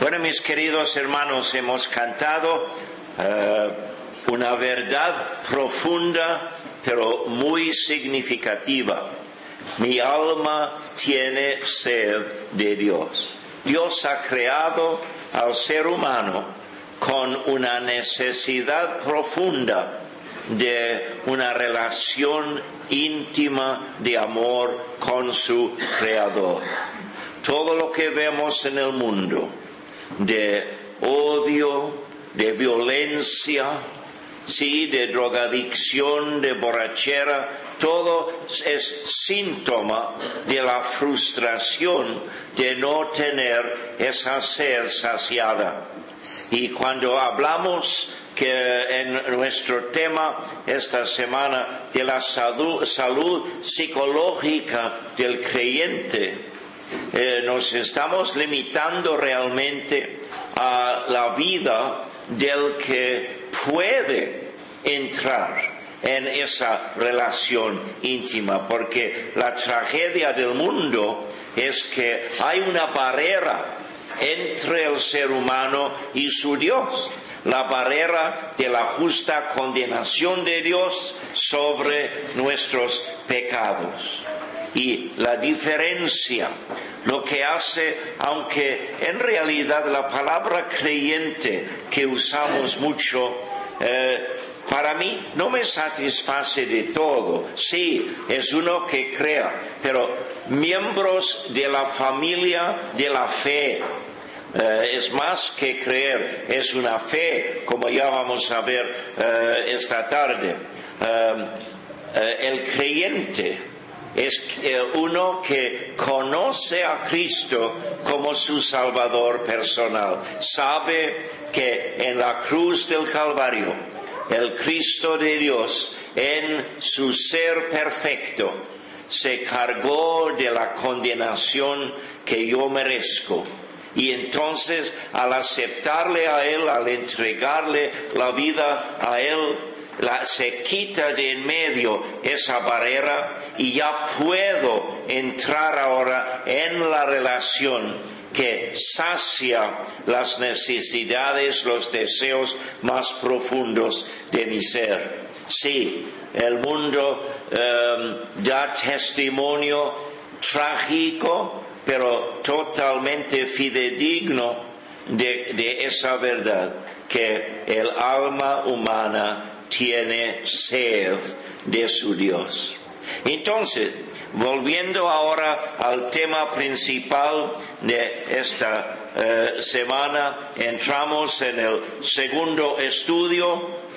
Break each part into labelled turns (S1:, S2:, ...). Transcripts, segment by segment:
S1: Bueno, mis queridos hermanos, hemos cantado eh, una verdad profunda, pero muy significativa. Mi alma tiene sed de Dios. Dios ha creado al ser humano con una necesidad profunda de una relación íntima de amor con su creador. Todo lo que vemos en el mundo, de odio, de violencia, sí, de drogadicción, de borrachera, todo es síntoma de la frustración de no tener esa sed saciada. Y cuando hablamos que en nuestro tema esta semana de la salud, psicológica del creyente, eh, nos estamos limitando realmente a la vida del que puede entrar en esa relación íntima, porque la tragedia del mundo es que hay una barrera entre el ser humano y su Dios la barrera de la justa condenación de Dios sobre nuestros pecados. Y la diferencia, lo que hace, aunque en realidad la palabra creyente que usamos mucho, eh, para mí no me satisface de todo. Sí, es uno que crea, pero miembros de la familia de la fe, eh, es más que creer, es una fe, como ya vamos a ver eh, esta tarde. Eh, el creyente es uno que conoce a Cristo como su Salvador personal. Sabe que en la cruz del Calvario, el Cristo de Dios, en su ser perfecto, se cargó de la condenación que yo merezco y entonces al aceptarle a Él, al entregarle la vida a Él, se quita de en medio esa barrera y ya puedo entrar ahora en la relación que sacia las necesidades, los deseos más profundos de mi ser. Sí, el mundo em, da testimonio trágico pero totalmente fidedigno de, esa verdad, que el alma humana tiene sed de su Dios. Entonces, volviendo ahora al tema principal de esta eh, semana, entramos en el segundo estudio.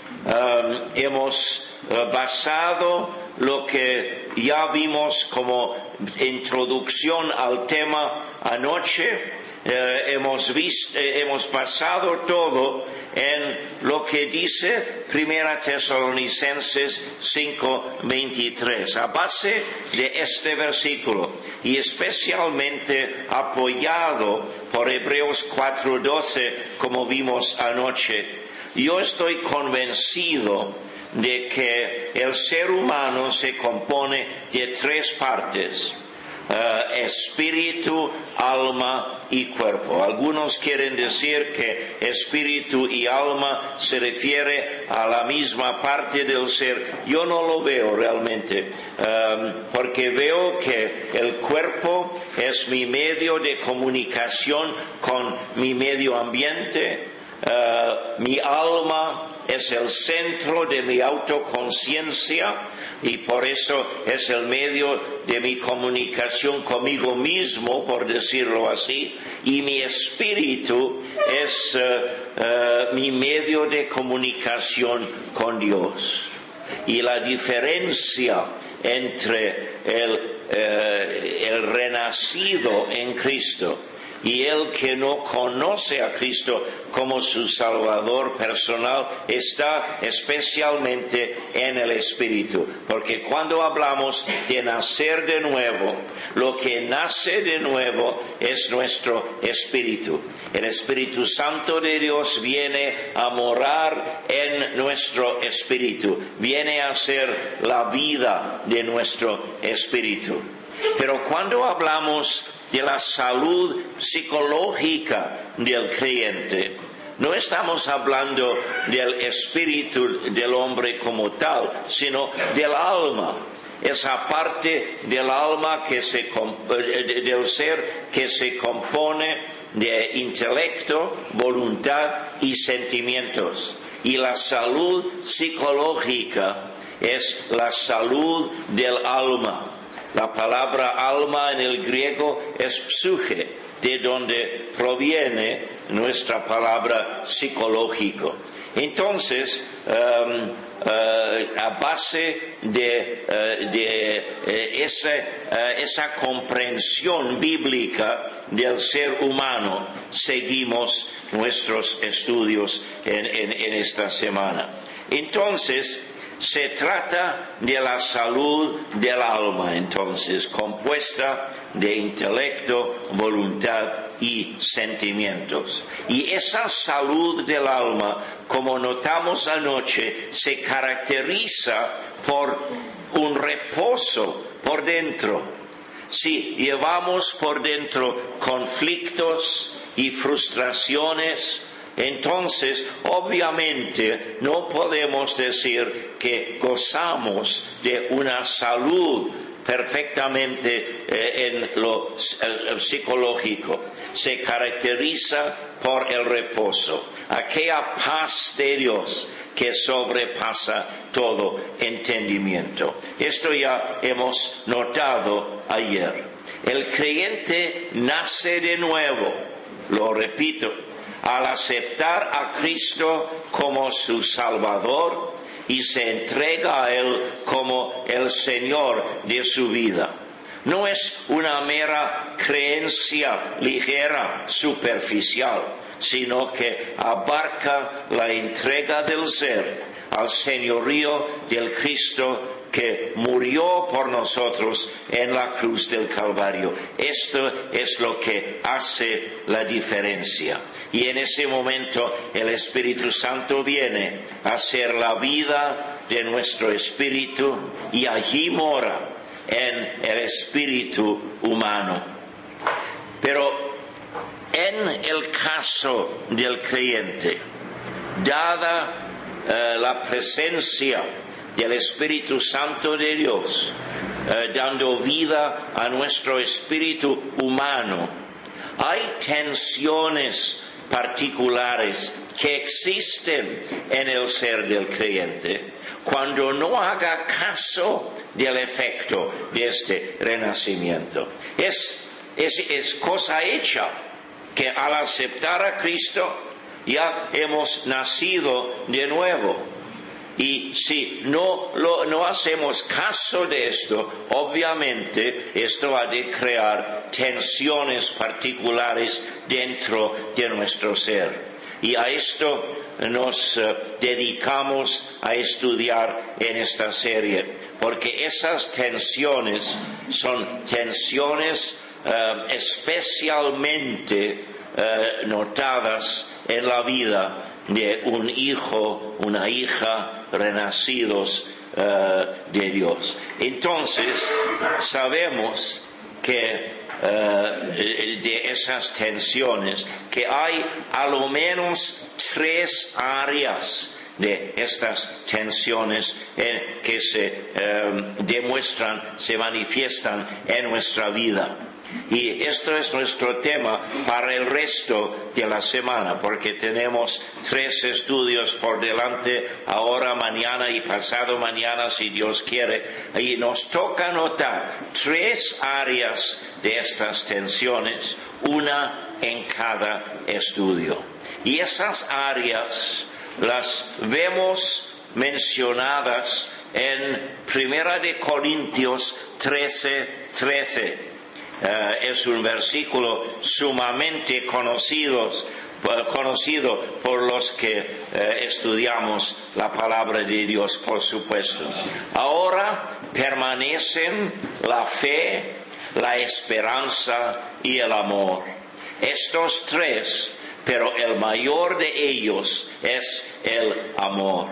S1: Hemos eh, basado lo que ya vimos como introducción al tema anoche. Eh, hemos, visto, eh, hemos pasado todo en lo que dice Primera Tesalonicenses 5:23, a base de este versículo y especialmente apoyado por Hebreos 4:12 como vimos anoche. Yo estoy convencido de que el ser humano se compone de tres partes. Eh, espíritu, alma y cuerpo. Algunos quieren decir que espíritu y alma se refiere a la misma parte del ser. Yo no lo veo realmente, eh, porque veo que el cuerpo es mi medio de comunicación con mi medio ambiente, eh, mi alma es el centro de mi autoconciencia y por eso es el medio de mi comunicación conmigo mismo, por decirlo así, y mi espíritu es eh, eh, mi medio de comunicación con Dios. Y la diferencia entre el, el renacido en Cristo y el que no conoce a Cristo como su Salvador personal está especialmente en el Espíritu. Porque cuando hablamos de nacer de nuevo, lo que nace de nuevo es nuestro Espíritu. El Espíritu Santo de Dios viene a morar en nuestro Espíritu, viene a ser la vida de nuestro Espíritu. Pero cuando hablamos de la salud psicológica del creyente, no estamos hablando del espíritu del hombre como tal, sino del alma. Esa parte del alma que se, eh, del ser que se compone de intelecto, voluntad y sentimientos. Y la salud psicológica es la salud del alma. La palabra alma en el griego es psuche, de donde proviene nuestra palabra psicológico. Entonces, um, uh, a base de, uh, uh, esa, comprensión bíblica del ser humano, seguimos nuestros estudios en esta semana. Entonces, se trata de la salud del alma, entonces, compuesta de intelecto, voluntad y sentimientos. Y esa salud del alma, como notamos anoche, se caracteriza por un reposo por dentro. Si llevamos por dentro conflictos y frustraciones, entonces, obviamente, no podemos decir que gozamos de una salud perfectamente eh, en lo psicológico. Se caracteriza por el reposo, aquella paz de Dios que sobrepasa todo entendimiento. Esto ya hemos notado ayer. El creyente nace de nuevo, lo repito, al aceptar a Cristo como su Salvador y se entrega a Él como el Señor de su vida. No es una mera creencia ligera, superficial, sino que abarca la entrega del ser al señorío del Cristo que murió por nosotros en la cruz del Calvario. Esto es lo que hace la diferencia. Y en ese momento el Espíritu Santo viene a ser la vida de nuestro espíritu y allí mora en el espíritu humano. Pero en el caso del creyente, dada eh, la presencia del Espíritu Santo de Dios, eh, dando vida a nuestro espíritu humano, hay tensiones particulares que existen en el ser del creyente cuando no haga caso del efecto de este renacimiento. Es, es cosa hecha que al aceptar a Cristo ya hemos nacido de nuevo y si no, no hacemos caso de esto, obviamente esto ha de crear tensiones particulares dentro de nuestro ser. Y a esto nos eh, dedicamos a estudiar en esta serie, porque esas tensiones son tensiones eh, especialmente eh, notadas en la vida de un hijo, una hija renacidos eh, de Dios. Entonces, sabemos que eh, de esas tensiones, que hay a lo menos tres áreas de estas tensiones que se eh, demuestran, se manifiestan en nuestra vida. Y esto es nuestro tema para el resto de la semana, porque tenemos tres estudios por delante, ahora, mañana y pasado mañana, si Dios quiere. Y nos toca notar tres áreas de estas tensiones, una en cada estudio. Y esas áreas las vemos mencionadas en Primera de Corintios 13, 13 eh, es un versículo sumamente conocido, eh, conocido por los que eh, estudiamos la palabra de Dios, por supuesto. Ahora permanecen la fe, la esperanza y el amor. Estos tres, pero el mayor de ellos es el amor.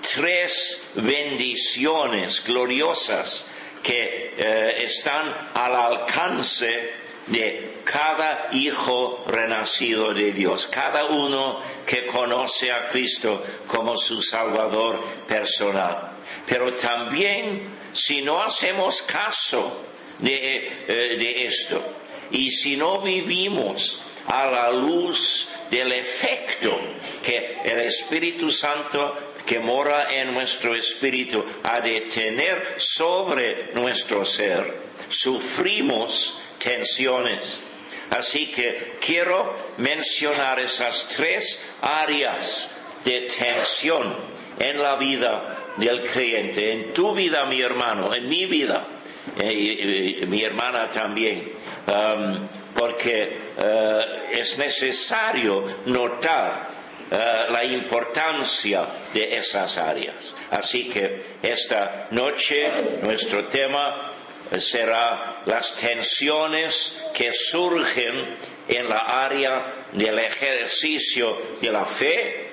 S1: Tres bendiciones gloriosas que eh, están al alcance de cada hijo renacido de Dios, cada uno que conoce a Cristo como su Salvador personal. Pero también si no hacemos caso de, eh, de esto y si no vivimos a la luz del efecto que el Espíritu Santo que mora en nuestro espíritu ha de tener sobre nuestro ser, sufrimos tensiones. Así que quiero mencionar esas tres áreas de tensión en la vida del creyente, en tu vida, mi hermano, en mi vida, eh, mi hermana también, um, porque uh, es necesario notar uh, la importancia de esas áreas. Así que esta noche nuestro tema será las tensiones que surgen en la área del ejercicio de la fe,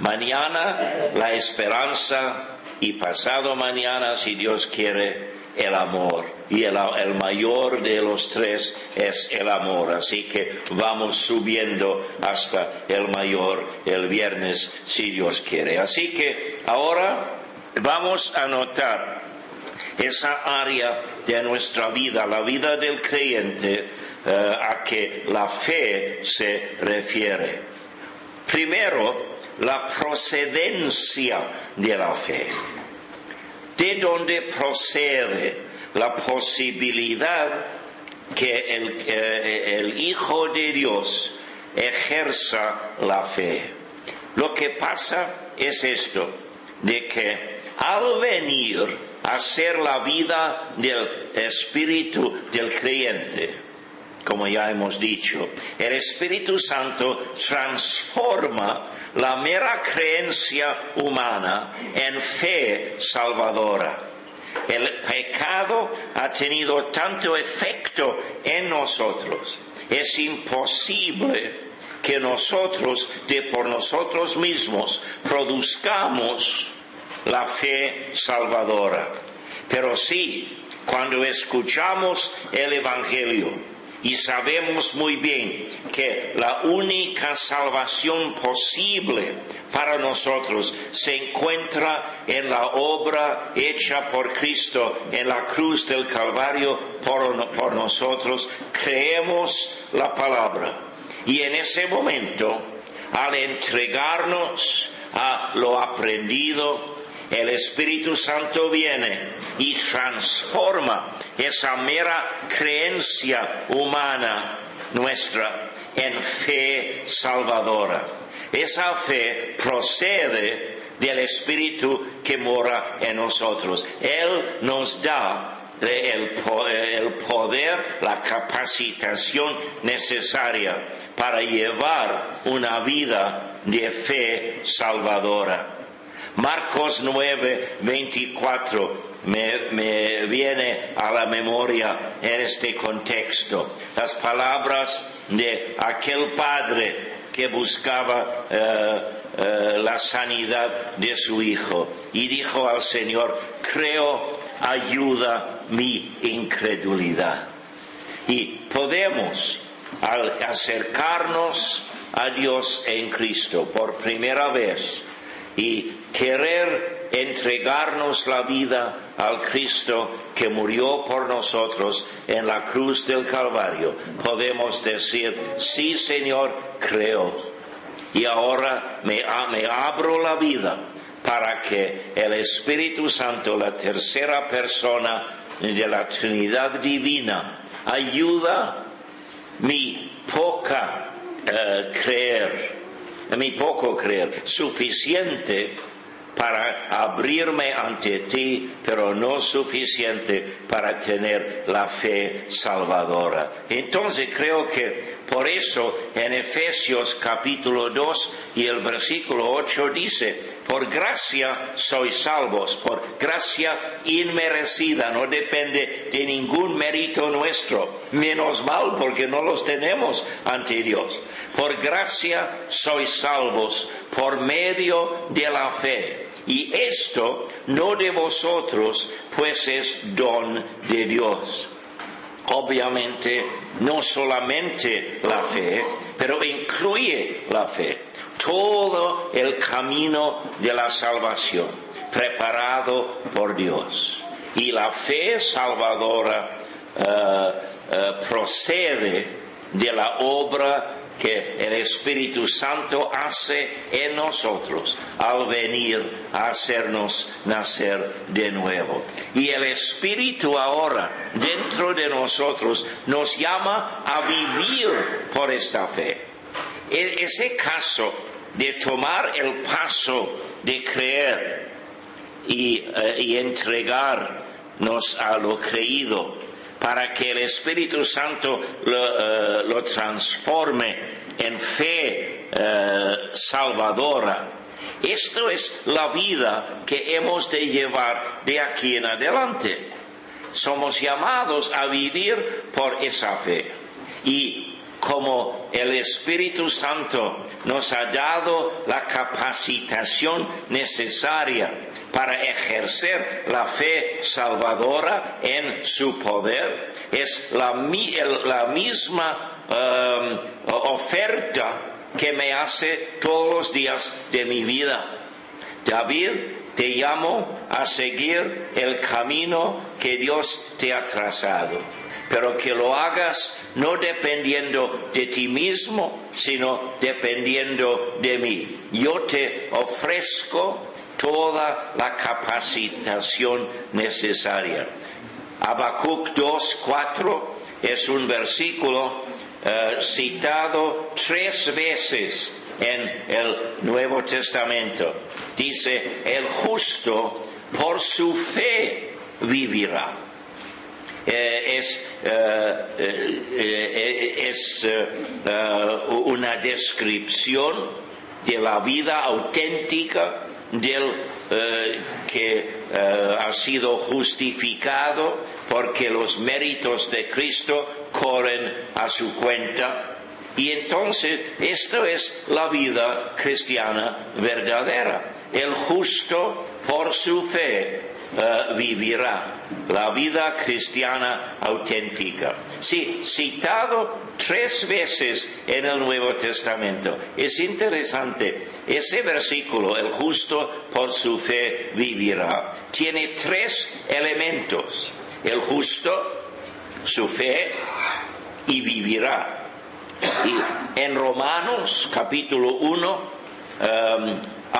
S1: mañana la esperanza y pasado mañana, si Dios quiere, el amor. Y el, el, mayor de los tres es el amor. Así que vamos subiendo hasta el mayor el viernes, si Dios quiere. Así que ahora vamos a notar esa área de nuestra vida, la vida del creyente, eh, a que la fe se refiere. Primero, la procedencia de la fe. ¿De dónde procede la posibilidad que el, eh, el Hijo de Dios ejerza la fe? Lo que pasa es esto, de que al venir a ser la vida del espíritu del creyente, como ya hemos dicho, el Espíritu Santo transforma la mera creencia humana en fe salvadora. El pecado ha tenido tanto efecto en nosotros. Es imposible que nosotros, de por nosotros mismos, produzcamos la fe salvadora. Pero sí, cuando escuchamos el Evangelio y sabemos muy bien que la única salvación posible para nosotros se encuentra en la obra hecha por Cristo en la cruz del Calvario por, por nosotros, creemos la palabra. Y en ese momento, al entregarnos a lo aprendido, el Espíritu Santo viene y transforma esa mera creencia humana nuestra en fe salvadora. Esa fe procede del Espíritu que mora en nosotros. Él nos da el, poder, la capacitación necesaria para llevar una vida de fe salvadora. Marcos 9, 24 me, viene a la memoria en este contexto. Las palabras de aquel padre que buscaba eh, eh, la sanidad de su hijo y dijo al Señor, creo, ayuda mi incredulidad. Y podemos, al acercarnos a Dios en Cristo por primera vez, y querer entregarnos la vida al Cristo que murió por nosotros en la cruz del Calvario, podemos decir, sí Señor, creo. Y ahora me, me abro la vida para que el Espíritu Santo, la tercera persona de la Trinidad Divina, ayuda mi poca uh, creer a mi poco creer, suficiente para abrirme ante ti, pero no suficiente para tener la fe salvadora. Entonces creo que por eso en Efesios capítulo 2 y el versículo 8 dice, por gracia sois salvos, por gracia inmerecida, no depende de ningún mérito nuestro, menos mal porque no los tenemos ante Dios. Por gracia sois salvos por medio de la fe Y esto no de vosotros, pues es don de Dios. Obviamente, no solamente la fe, pero incluye la fe. Todo el camino de la salvación, preparado por Dios. Y la fe salvadora eh, eh, procede de la obra que el Espíritu Santo hace en nosotros al venir a hacernos nacer de nuevo. Y el Espíritu ahora dentro de nosotros nos llama a vivir por esta fe. E-, ese caso de tomar el paso de creer y, eh, entregarnos a lo creído para que el Espíritu Santo lo, eh, transforme en fe eh, salvadora. Esto es la vida que hemos de llevar de aquí en adelante. Somos llamados a vivir por esa fe. Y como el Espíritu Santo nos ha dado la capacitación necesaria para ejercer la fe salvadora en su poder, es la, misma um, oferta que me hace todos los días de mi vida. David, te llamo a seguir el camino que Dios te ha trazado pero que lo hagas no dependiendo de ti mismo, sino dependiendo de mí. Yo te ofrezco toda la capacitación necesaria. Habacuc 2.4 es un versículo eh, citado tres veces en el Nuevo Testamento. Dice, el justo por su fe vivirá. Eh, es, eh, eh, es una descripción de la vida auténtica del que ha sido justificado porque los méritos de Cristo corren a su cuenta. Y entonces esto es la vida cristiana verdadera. El justo por su fe vivirá la vida cristiana auténtica. Sí, citado tres veces en el Nuevo Testamento. Es interesante, ese versículo, el justo por su fe vivirá, tiene tres elementos. El justo, su fe y vivirá. Y en Romanos capítulo 1,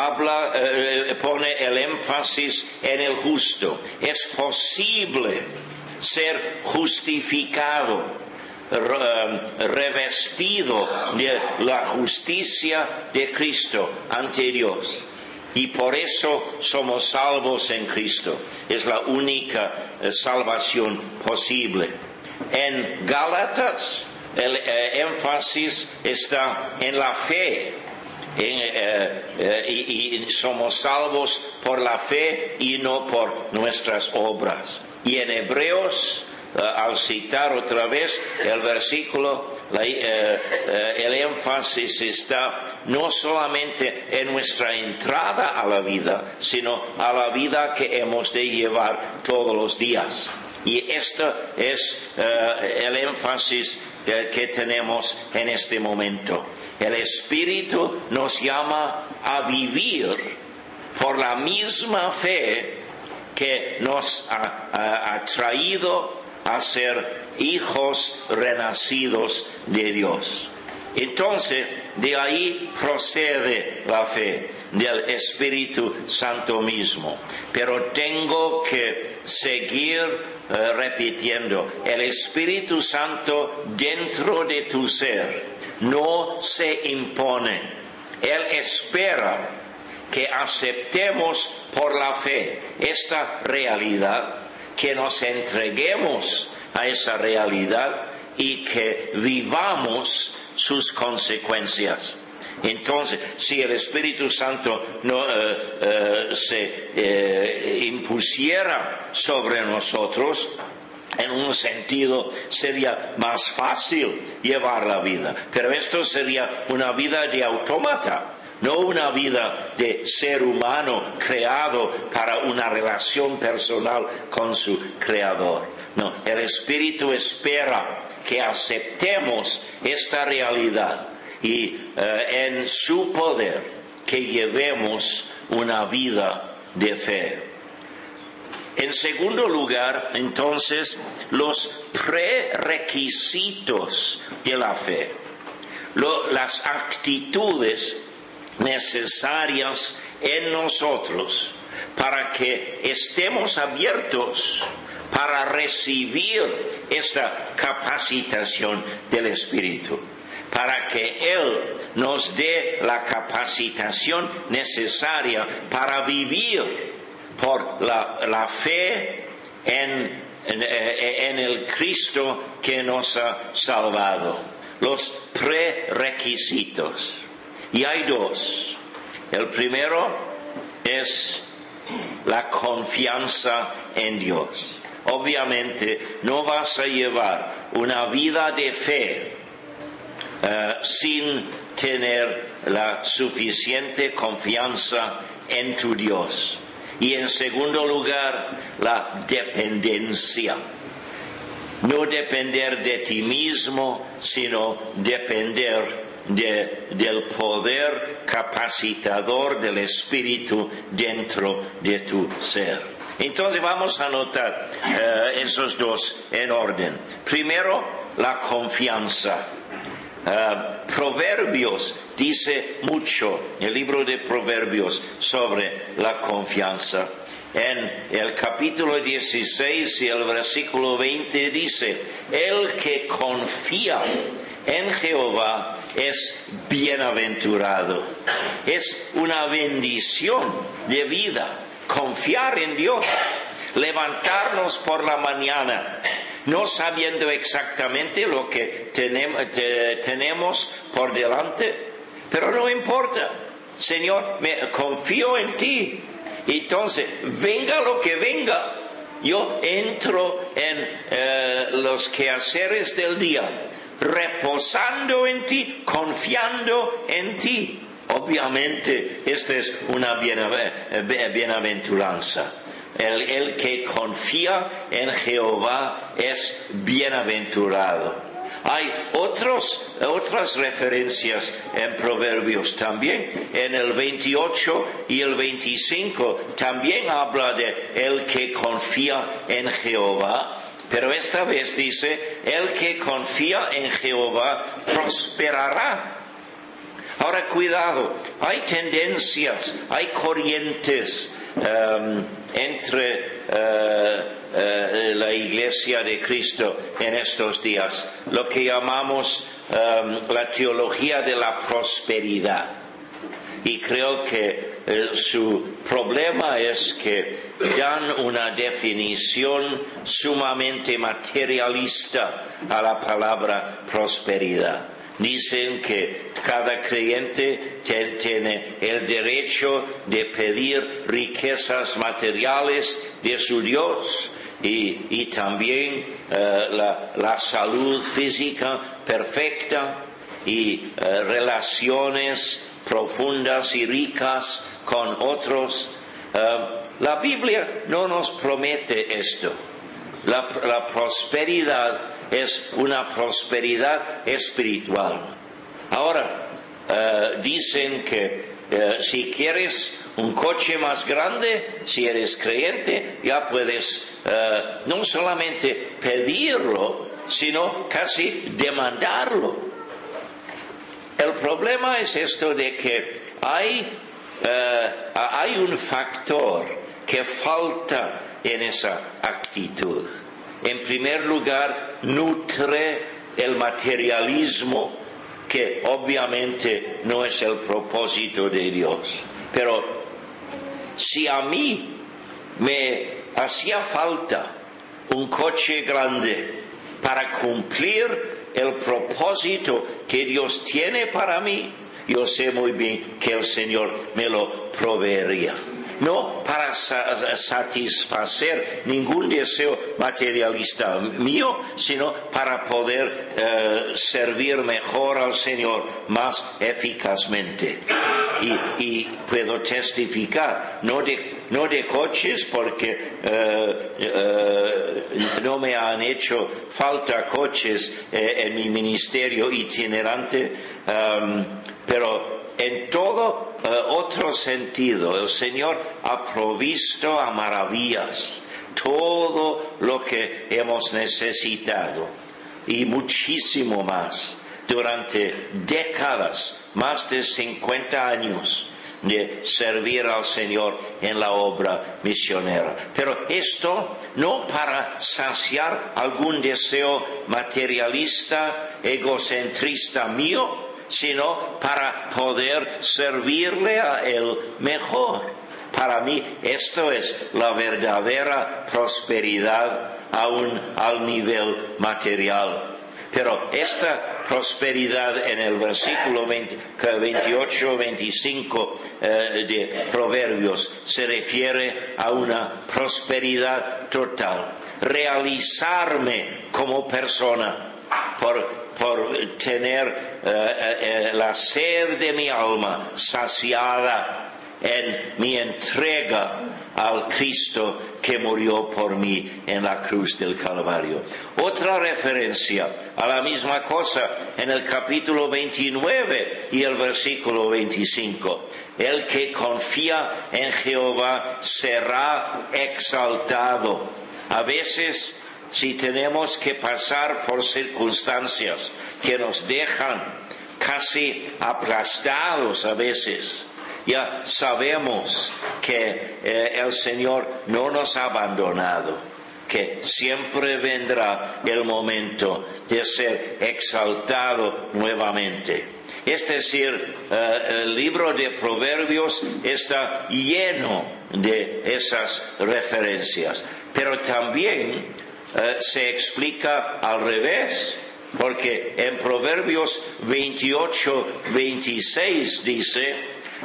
S1: habla, eh, pone el énfasis en el justo. Es posible ser justificado, eh, revestido de la justicia de Cristo ante Dios. Y por eso somos salvos en Cristo. Es la única eh, salvación posible. En Gálatas el énfasis está en la fe eh, eh, y, somos salvos por la fe y no por nuestras obras. Y en Hebreos, eh, al citar otra vez el versículo, el énfasis está no solamente en nuestra entrada a la vida, sino a la vida que hemos de llevar todos los días. Y esto es el énfasis que tenemos en este momento. El Espíritu nos llama a vivir por la misma fe que nos ha, traído a ser hijos renacidos de Dios. Entonces, de ahí procede la fe del Espíritu Santo mismo. Pero tengo que seguir eh, repitiendo, el Espíritu Santo dentro de tu ser no se impone. Él espera que aceptemos por la fe esta realidad, que nos entreguemos a esa realidad y que vivamos sus consecuencias. Entonces, si el Espíritu Santo no, eh, eh, se eh, impusiera sobre nosotros, en un sentido sería más fácil llevar la vida, pero esto sería una vida de automata, no una vida de ser humano creado para una relación personal con su creador. No, el Espíritu espera que aceptemos esta realidad y eh, en su poder que llevemos una vida de fe. En segundo lugar, entonces, los prerequisitos de la fe, las actitudes necesarias en nosotros para que estemos abiertos para recibir esta capacitación del Espíritu, para que Él nos dé la capacitación necesaria para vivir por la, fe en, eh, en el Cristo que nos ha salvado. Los prerequisitos. Y hay dos. El primero es la confianza en Dios. Obviamente no vas a llevar una vida de fe eh, sin tener la suficiente confianza en tu Dios. Y en segundo lugar, la dependencia. No depender de ti mismo, sino depender del poder capacitador del Espíritu dentro de tu ser. Entonces vamos a notar eh, esos dos en orden. Primero, la confianza. Eh, Proverbios dice mucho, el libro de Proverbios, sobre la confianza. En el capítulo 16 y el versículo 20 dice, el que confía en Jehová es bienaventurado. Es una bendición de vida confiar en Dios, levantarnos por la mañana, no sabiendo exactamente lo que tenemos por delante, pero no importa. Señor, me confío en ti. Entonces, venga lo que venga, yo entro en eh, los quehaceres del día reposando en ti, confiando en ti. Obviamente, esta es una bienaventuranza. El, que confía en Jehová es bienaventurado. Hay otros, otras referencias en Proverbios también. En el 28 y el 25 también habla de el que confía en Jehová pero esta vez dice, el que confía en Jehová prosperará. Ahora cuidado, hay tendencias, hay corrientes um, entre uh, uh, la iglesia de Cristo en estos días, lo que llamamos um, la teología de la prosperidad. Y creo que eh, su problema es que dan una definición sumamente materialista a la palabra prosperidad. Dicen que cada creyente tiene el derecho de pedir riquezas materiales de su Dios y, también eh, la, salud física perfecta y eh, relaciones profundas y ricas con otros. Eh, la Biblia no nos promete esto. La, prosperidad es una prosperidad espiritual. Ahora, eh, dicen que eh, si quieres un coche más grande, si eres creyente, ya puedes no solamente pedirlo, sino casi demandarlo. El problema es esto de que hay eh, hay un factor que falta en esa actitud. En primer lugar, nutre el materialismo, que obviamente no es el propósito de Dios. Pero si a mí me hacía falta un coche grande para cumplir el propósito que Dios tiene para mí, yo sé muy bien que el Señor me lo proveería. No para satisfacer ningún deseo materialista mío, sino para poder eh, servir mejor al Señor más eficazmente. y, puedo testificar, no de, no de coches porque eh, eh, no me han hecho falta coches en mi ministerio itinerante, pero en todo otro sentido el Señor ha provisto a maravillas todo lo que hemos necesitado y muchísimo más durante décadas, más de 50 años de servir al Señor en la obra misionera. Pero esto no para saciar algún deseo materialista, egocentrista mío, sino para poder servirle a Él mejor. Para mí esto es la verdadera prosperidad aún al nivel material. Pero esta prosperidad en el versículo 28-25 eh, de Proverbios se refiere a una prosperidad total. Realizarme como persona por, tener eh, eh, la sed de mi alma saciada en mi entrega al Cristo que murió por mí en la cruz del Calvario. Otra referencia a la misma cosa en el capítulo 29 y el versículo 25. El que confía en Jehová será exaltado. A veces, si tenemos que pasar por circunstancias que nos dejan casi aplastados a veces, ya sabemos que eh, el Señor no nos ha abandonado, que siempre vendrá el momento de ser exaltado nuevamente. Es decir, eh, el libro de Proverbios está lleno de esas referencias, pero también eh, se explica al revés, porque en Proverbios 28, 26 dice,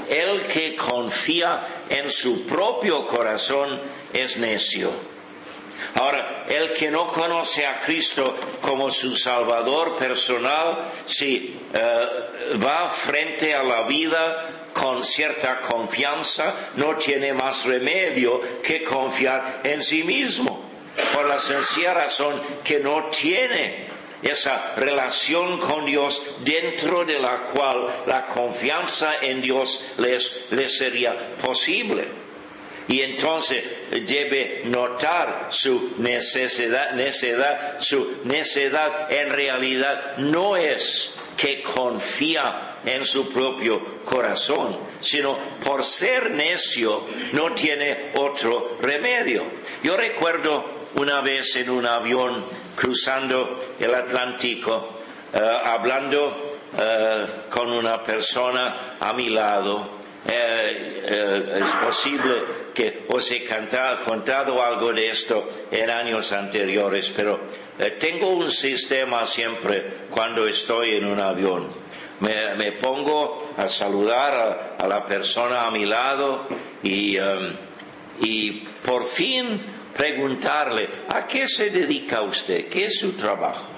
S1: el que confía en su propio corazón es necio. Ahora, el que no conoce a Cristo como su Salvador personal, si eh, va frente a la vida con cierta confianza, no tiene más remedio que confiar en sí mismo, por la sencilla razón que no tiene esa relación con Dios dentro de la cual la confianza en Dios les, les sería posible. Y entonces debe notar su necesidad, necesidad, su necesidad en realidad no es que confía en su propio corazón, sino por ser necio no tiene otro remedio. Yo recuerdo una vez en un avión cruzando el Atlántico, eh, hablando eh, con una persona a mi lado. Eh, es posible que os he contado algo de esto en años anteriores, pero tengo un sistema siempre cuando estoy en un avión. Me, pongo a saludar a, la persona a mi lado y, y por fin preguntarle, ¿a qué se dedica usted? ¿Qué es su trabajo?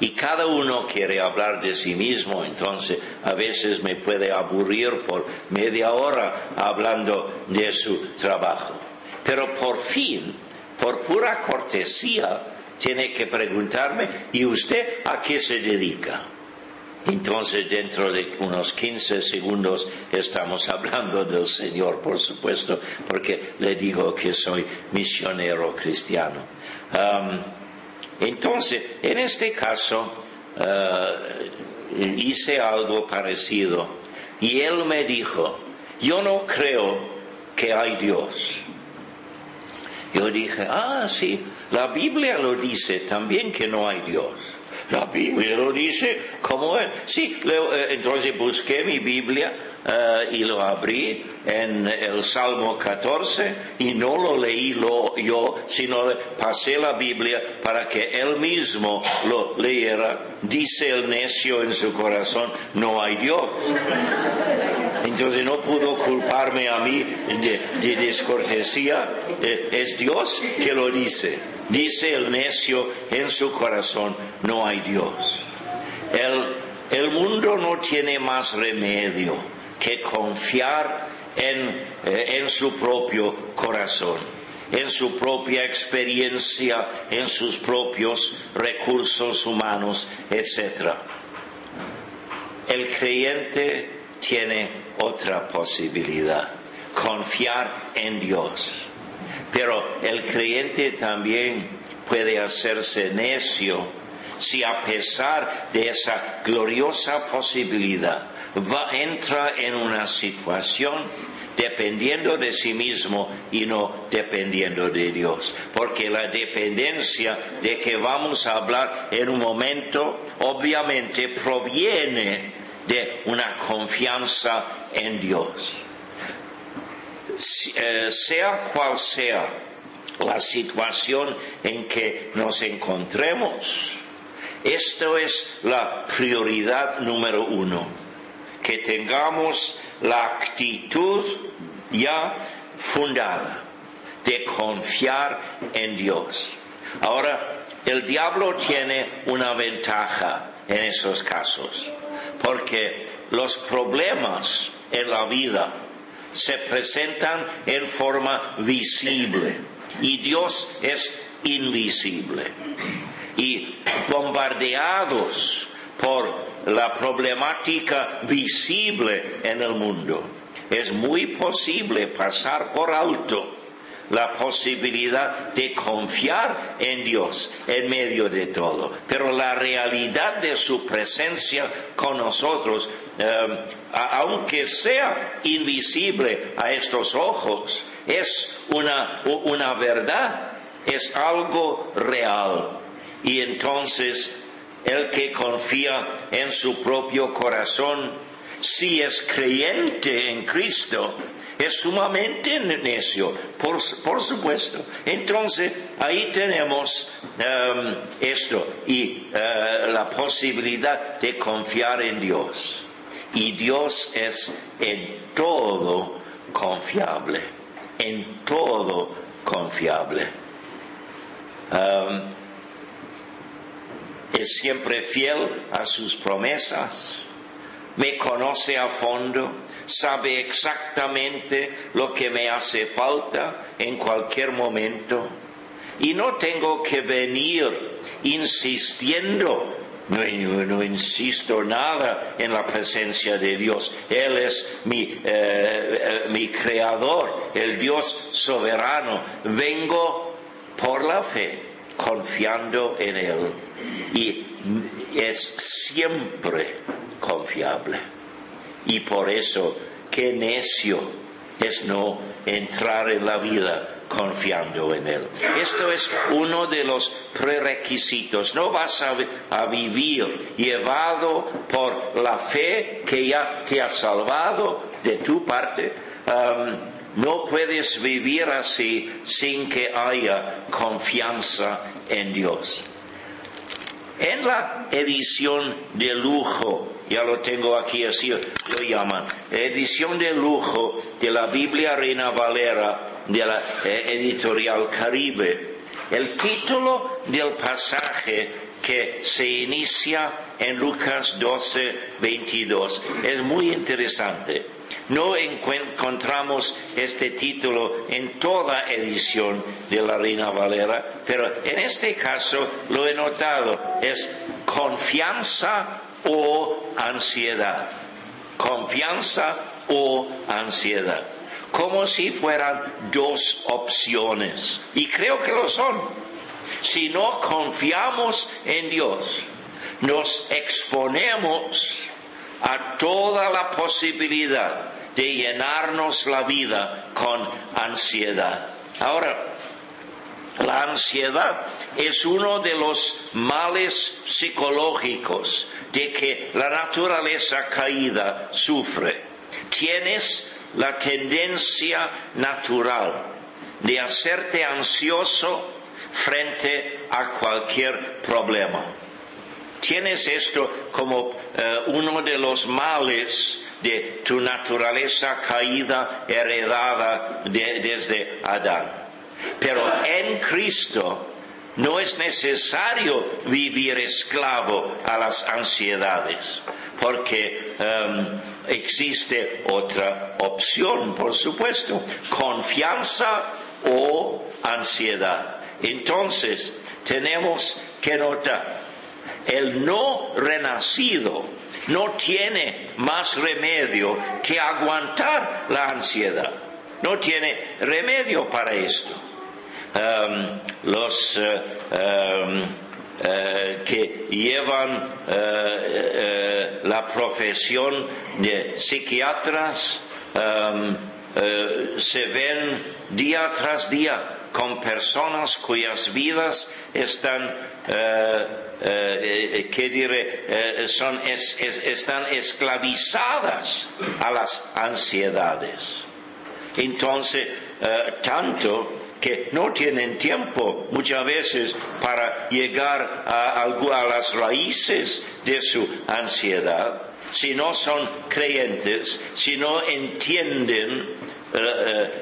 S1: Y cada uno quiere hablar de sí mismo, entonces a veces me puede aburrir por media hora hablando de su trabajo. Pero por fin, por pura cortesía, tiene que preguntarme, ¿y usted a qué se dedica? Entonces, dentro de unos 15 segundos estamos hablando del Señor, por supuesto, porque le digo que soy misionero cristiano. entonces, en este caso, uh, hice algo parecido y él me dijo, yo no creo que hay Dios. Yo dije, ah, sí, la Biblia lo dice también que no hay Dios. La Biblia lo dice, ¿cómo es? Sí, eh, entonces busqué mi Biblia eh, y lo abrí en el Salmo 14 y no lo leí yo, sino le pasé la Biblia para que él mismo lo leyera. Dice el necio en su corazón, no hay Dios. Entonces no pudo culparme a mí de, de descortesía, eh, es Dios que lo dice. Dice el necio en su corazón, no hay Dios. El, el mundo no tiene más remedio que confiar en, eh, en su propio corazón, en su propia experiencia, en sus propios recursos humanos, etc. El creyente tiene otra posibilidad, confiar en Dios. Pero el creyente también puede hacerse necio si a pesar de esa gloriosa posibilidad va, entra en una situación dependiendo de sí mismo y no dependiendo de Dios. Porque la dependencia de que vamos a hablar en un momento obviamente proviene de una confianza en Dios. Eh, sea cual sea la situación en que nos encontremos, esto es la prioridad número uno, que tengamos la actitud ya fundada de confiar en Dios. Ahora, el diablo tiene una ventaja en esos casos, porque los problemas en la vida se presentan en forma visible y Dios es invisible. Y bombardeados por la problemática visible en el mundo, es muy posible pasar por alto la posibilidad de confiar en Dios en medio de todo. Pero la realidad de su presencia con nosotros, em, aunque sea invisible a estos ojos, es una, una verdad, es algo real. Y entonces el que confía en su propio corazón, si es creyente en Cristo, es sumamente necio, por, supuesto. Entonces, ahí tenemos um, esto y uh, la posibilidad de confiar en Dios. Y Dios es en todo confiable, en todo confiable. Es siempre fiel a sus promesas, me conoce a fondo, sabe exactamente lo que me hace falta en cualquier momento. Y no tengo que venir insistiendo no, insisto nada en la presencia de Dios. Él es mi, eh, eh, mi creador, el Dios soberano. Vengo por la fe, confiando en Él. Y es siempre confiable. Y por eso, qué necio es no entrar en la vida confiando en Él. Esto es uno de los prerequisitos. No vas a, vivir llevado por la fe que ya te ha salvado de tu parte. No puedes vivir así sin que haya confianza en Dios. En la edición de lujo ya lo tengo aquí así lo llaman, edición de lujo de la Biblia Reina Valera de la eh, editorial Caribe. El título del pasaje que se inicia en Lucas 12, 22 es muy interesante. No encontramos este título en toda edición de la Reina Valera, pero en este caso lo he notado. Es confianza o ansiedad. Confianza o ansiedad. Como si fueran dos opciones. Y creo que lo son. Si no confiamos en Dios, nos exponemos a toda la posibilidad de llenarnos la vida con ansiedad. Ahora, la ansiedad es uno de los males psicológicos de que la naturaleza caída sufre. Tienes la tendencia natural de hacerte ansioso frente a cualquier problema. Tienes esto como eh, uno de los males de tu naturaleza caída heredada desde Adán. Pero en Cristo no es necesario vivir esclavo a las ansiedades, porque um, existe otra opción, por supuesto, confianza o ansiedad. Entonces, tenemos que notar, el no renacido no tiene más remedio que aguantar la ansiedad. No tiene remedio para esto. Um, los uh, um, uh, que llevan uh, la profesión de psiquiatras um, se ven día tras día con personas cuyas vidas están eh, ¿qué diré? Eh, son, están esclavizadas a las ansiedades. Entonces, eh, tanto que no tienen tiempo muchas veces para llegar a, a las raíces de su ansiedad, si no son creyentes, si no entienden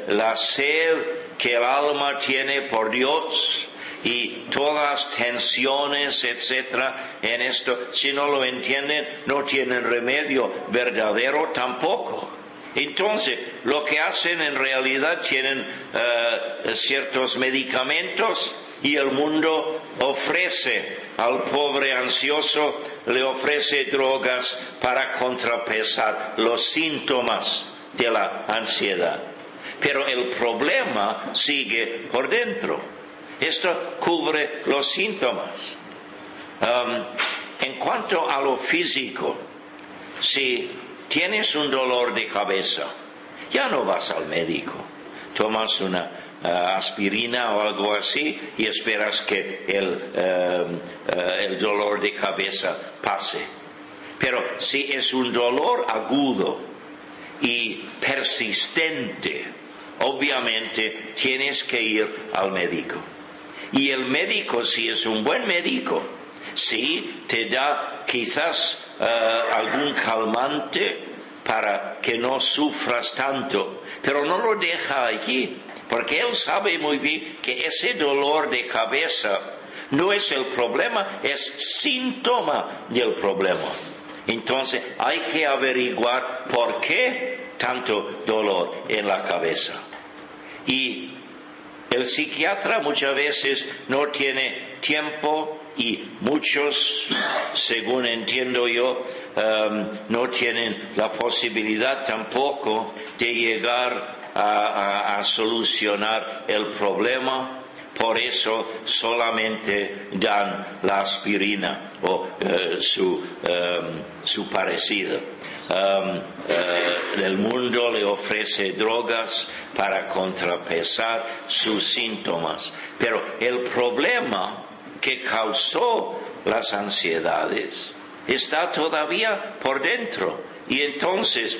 S1: la sed que el alma tiene por Dios, y todas las tensiones, etcétera, en esto, si no lo entienden, no tienen remedio verdadero tampoco. Entonces, lo que hacen en realidad tienen eh, ciertos medicamentos y el mundo ofrece al pobre ansioso, le ofrece drogas para contrapesar los síntomas de la ansiedad. Pero el problema sigue por dentro. Esto cubre los síntomas. Um, en cuanto a lo físico, si tienes un dolor de cabeza, ya no vas al médico. Tomas una uh, aspirina o algo así y esperas que el, um, uh, el dolor de cabeza pase. Pero si es un dolor agudo y persistente, obviamente tienes que ir al médico. Y el médico, si es un buen médico, sí te da quizás eh, algún calmante para que no sufras tanto, pero no lo deja allí, porque él sabe muy bien que ese dolor de cabeza no es el problema, es síntoma del problema. Entonces hay que averiguar por qué tanto dolor en la cabeza. Y el psiquiatra muchas veces no tiene tiempo y muchos, según entiendo yo, um, no tienen la posibilidad tampoco de llegar a, solucionar el problema. Por eso solamente dan la aspirina o eh, su, um, su parecida. Um, el mundo le ofrece drogas para contrapesar sus síntomas. Pero el problema que causó las ansiedades está todavía por dentro. Y entonces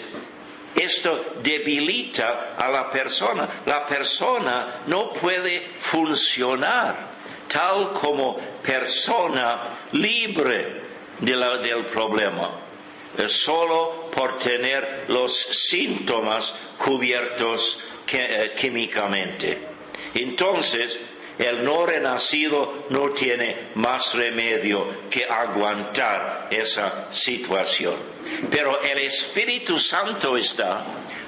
S1: esto debilita a la persona. La persona no puede funcionar tal como persona libre del problema solo por tener los síntomas cubiertos eh, químicamente. Entonces, el no renacido no tiene más remedio que aguantar esa situación. Pero el Espíritu Santo está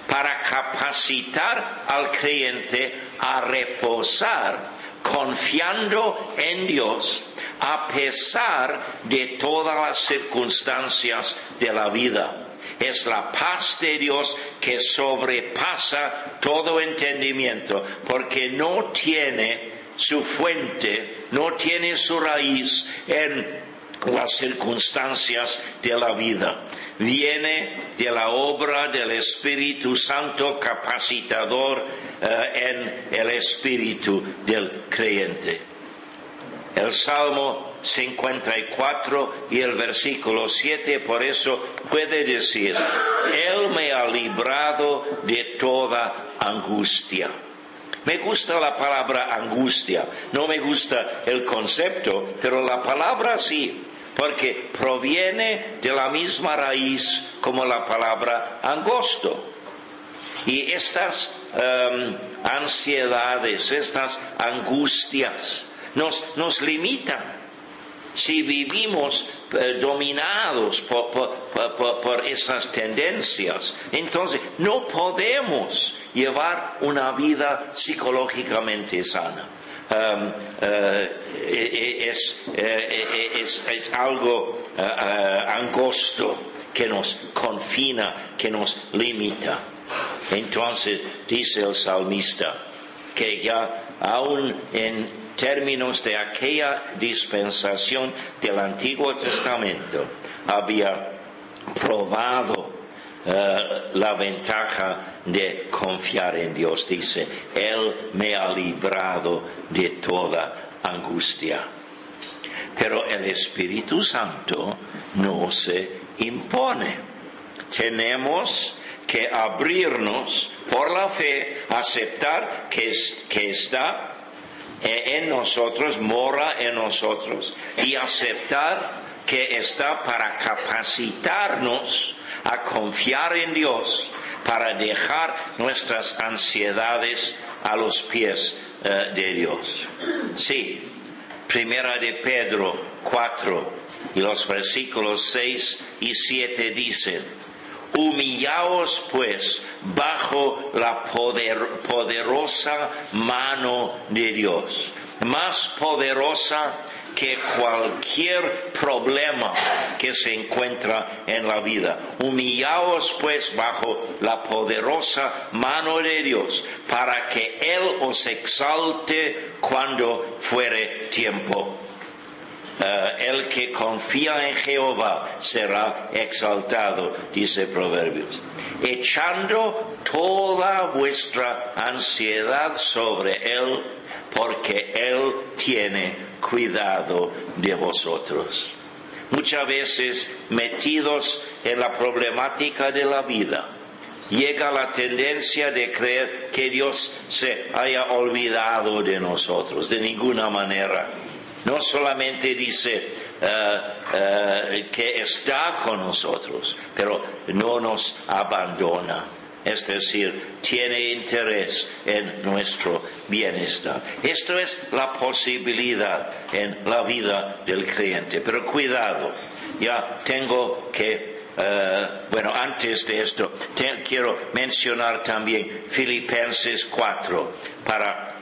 S1: para capacitar al creyente a reposar confiando en Dios a pesar de todas las circunstancias de la vida. Es la paz de Dios que sobrepasa todo entendimiento, porque no tiene su fuente, no tiene su raíz en las circunstancias de la vida. Viene de la obra del Espíritu Santo capacitador eh, en el espíritu del creyente. El Salmo 54 y el versículo 7 por eso puede decir, Él me ha librado de toda angustia. Me gusta la palabra angustia, no me gusta el concepto, pero la palabra sí, porque proviene de la misma raíz como la palabra angosto. Y estas em, ansiedades, estas angustias, nos, nos limitan. Si vivimos eh, dominados por, esas tendencias. Entonces, no podemos llevar una vida psicológicamente sana. Um, eh, es, es, algo angosto que nos confina, que nos limita. Entonces dice el salmista que ya aún en términos de aquella dispensación del Antiguo Testamento había probado eh, la ventaja de confiar en Dios. Dice, Él me ha librado de toda angustia. Pero el Espíritu Santo no se impone. Tenemos que abrirnos por la fe, aceptar que, que está en nosotros, mora en nosotros, y aceptar que está para capacitarnos a confiar en Dios, para dejar nuestras ansiedades a los pies eh, de Dios. Sí, primera de Pedro 4 y los versículos 6 y 7 dicen, Humillaos pues bajo la poderosa mano de Dios, más poderosa que cualquier problema que se encuentra en la vida. Humillaos pues bajo la poderosa mano de Dios para que Él os exalte cuando fuere tiempo. Eh, el que confía en Jehová será exaltado, dice Proverbios. Echando toda vuestra ansiedad sobre Él, porque Él tiene cuidado de vosotros. Muchas veces metidos en la problemática de la vida, llega la tendencia de creer que Dios se haya olvidado de nosotros, de ninguna manera no solamente dice eh, eh, que está con nosotros, pero no nos abandona. Es decir, tiene interés en nuestro bienestar. Esto es la posibilidad en la vida del creyente. Pero cuidado, ya tengo que eh, bueno, antes de esto, quiero mencionar también Filipenses 4 para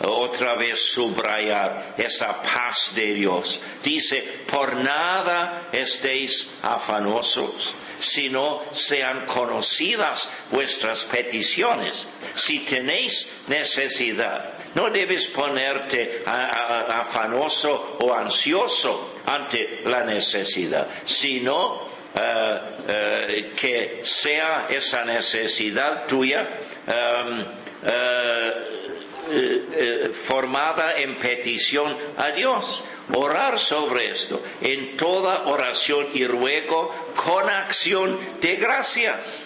S1: otra vez subrayar esa paz de Dios. Dice, por nada estéis afanosos, sino sean conocidas vuestras peticiones. Si tenéis necesidad, no debes ponerte afanoso o ansioso ante la necesidad, sino eh, eh, que sea esa necesidad tuya um, eh, eh, eh, formada en petición a Dios. Orar sobre esto en toda oración y ruego con acción de gracias.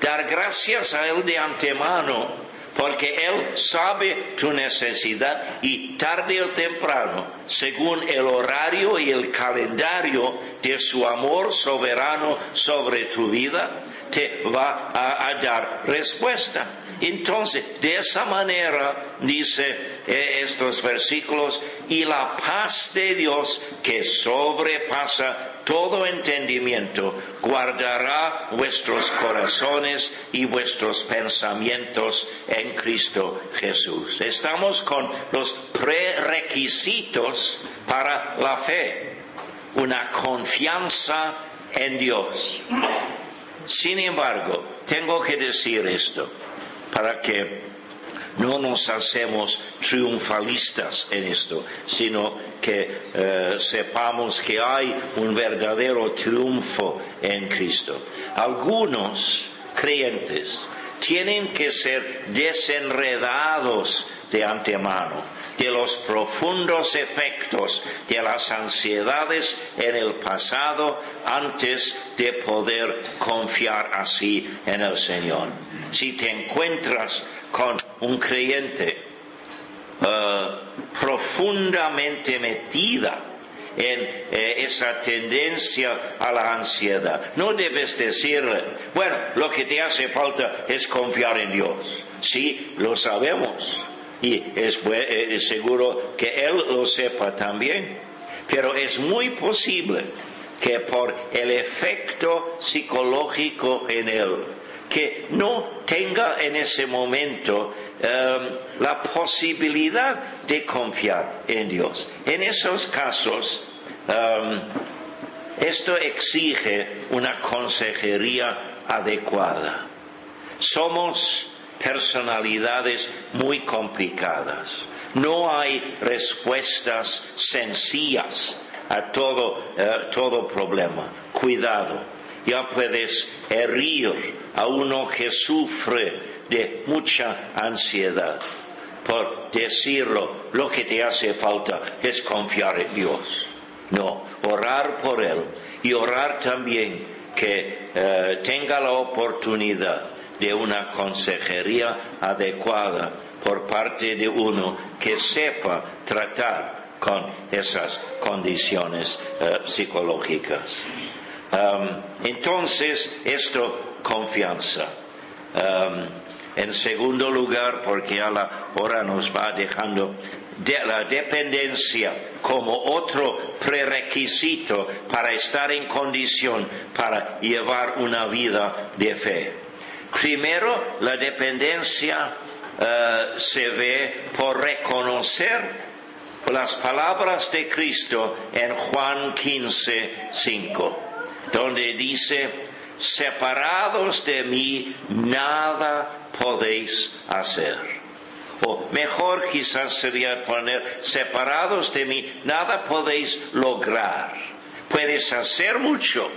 S1: Dar gracias a Él de antemano porque Él sabe tu necesidad y tarde o temprano, según el horario y el calendario de su amor soberano sobre tu vida, te va a dar respuesta. Entonces, de esa manera, dice eh, estos versículos, y la paz de Dios que sobrepasa todo entendimiento, guardará vuestros corazones y vuestros pensamientos en Cristo Jesús. Estamos con los prerequisitos para la fe, una confianza en Dios. Sin embargo, tengo que decir esto para que no nos hacemos triunfalistas en esto, sino que eh, sepamos que hay un verdadero triunfo en Cristo. Algunos creyentes tienen que ser desenredados de antemano de los profundos efectos de las ansiedades en el pasado antes de poder confiar así en el Señor. Si te encuentras con un creyente eh, profundamente metida en eh, esa tendencia a la ansiedad. No debes decirle, bueno, lo que te hace falta es confiar en Dios. Sí, lo sabemos y es, seguro que Él lo sepa también. pero es muy posible que por el efecto psicológico en él, que no tenga en ese momento em, la posibilidad de confiar en Dios. En esos casos, em, esto exige una consejería adecuada. Somos personalidades muy complicadas. No hay respuestas sencillas a todo, eh, todo problema. Cuidado, ya puedes herir a uno que sufre de mucha ansiedad por decirlo, lo que te hace falta es confiar en Dios. No, orar por Él y orar también que eh, tenga la oportunidad de una consejería adecuada por parte de uno que sepa tratar con esas condiciones eh, psicológicas. Um, entonces, esto, confianza. Um, en segundo lugar, porque a la nos va dejando la dependencia como otro prerequisito para estar en condición para llevar una vida de fe. Primero, la dependencia eh, se ve por reconocer las palabras de Cristo en Juan 15, 5, donde dice, separados de mí, nada podéis hacer. O mejor quizás sería poner, separados de mí, nada podéis lograr. Puedes hacer mucho,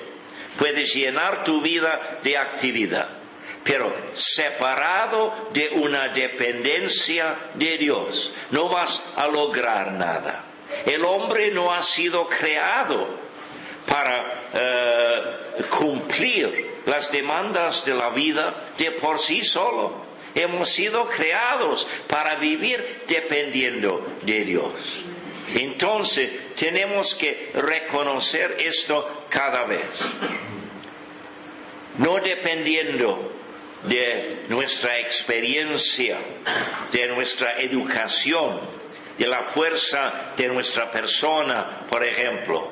S1: puedes llenar tu vida de actividad, pero separado de una dependencia de Dios, no vas a lograr nada. El hombre no ha sido creado para eh, cumplir las demandas de la vida de por sí solo. Hemos sido creados para vivir dependiendo de Dios. Entonces tenemos que reconocer esto cada vez. No dependiendo de nuestra experiencia, de nuestra educación, de la fuerza de nuestra persona, por ejemplo,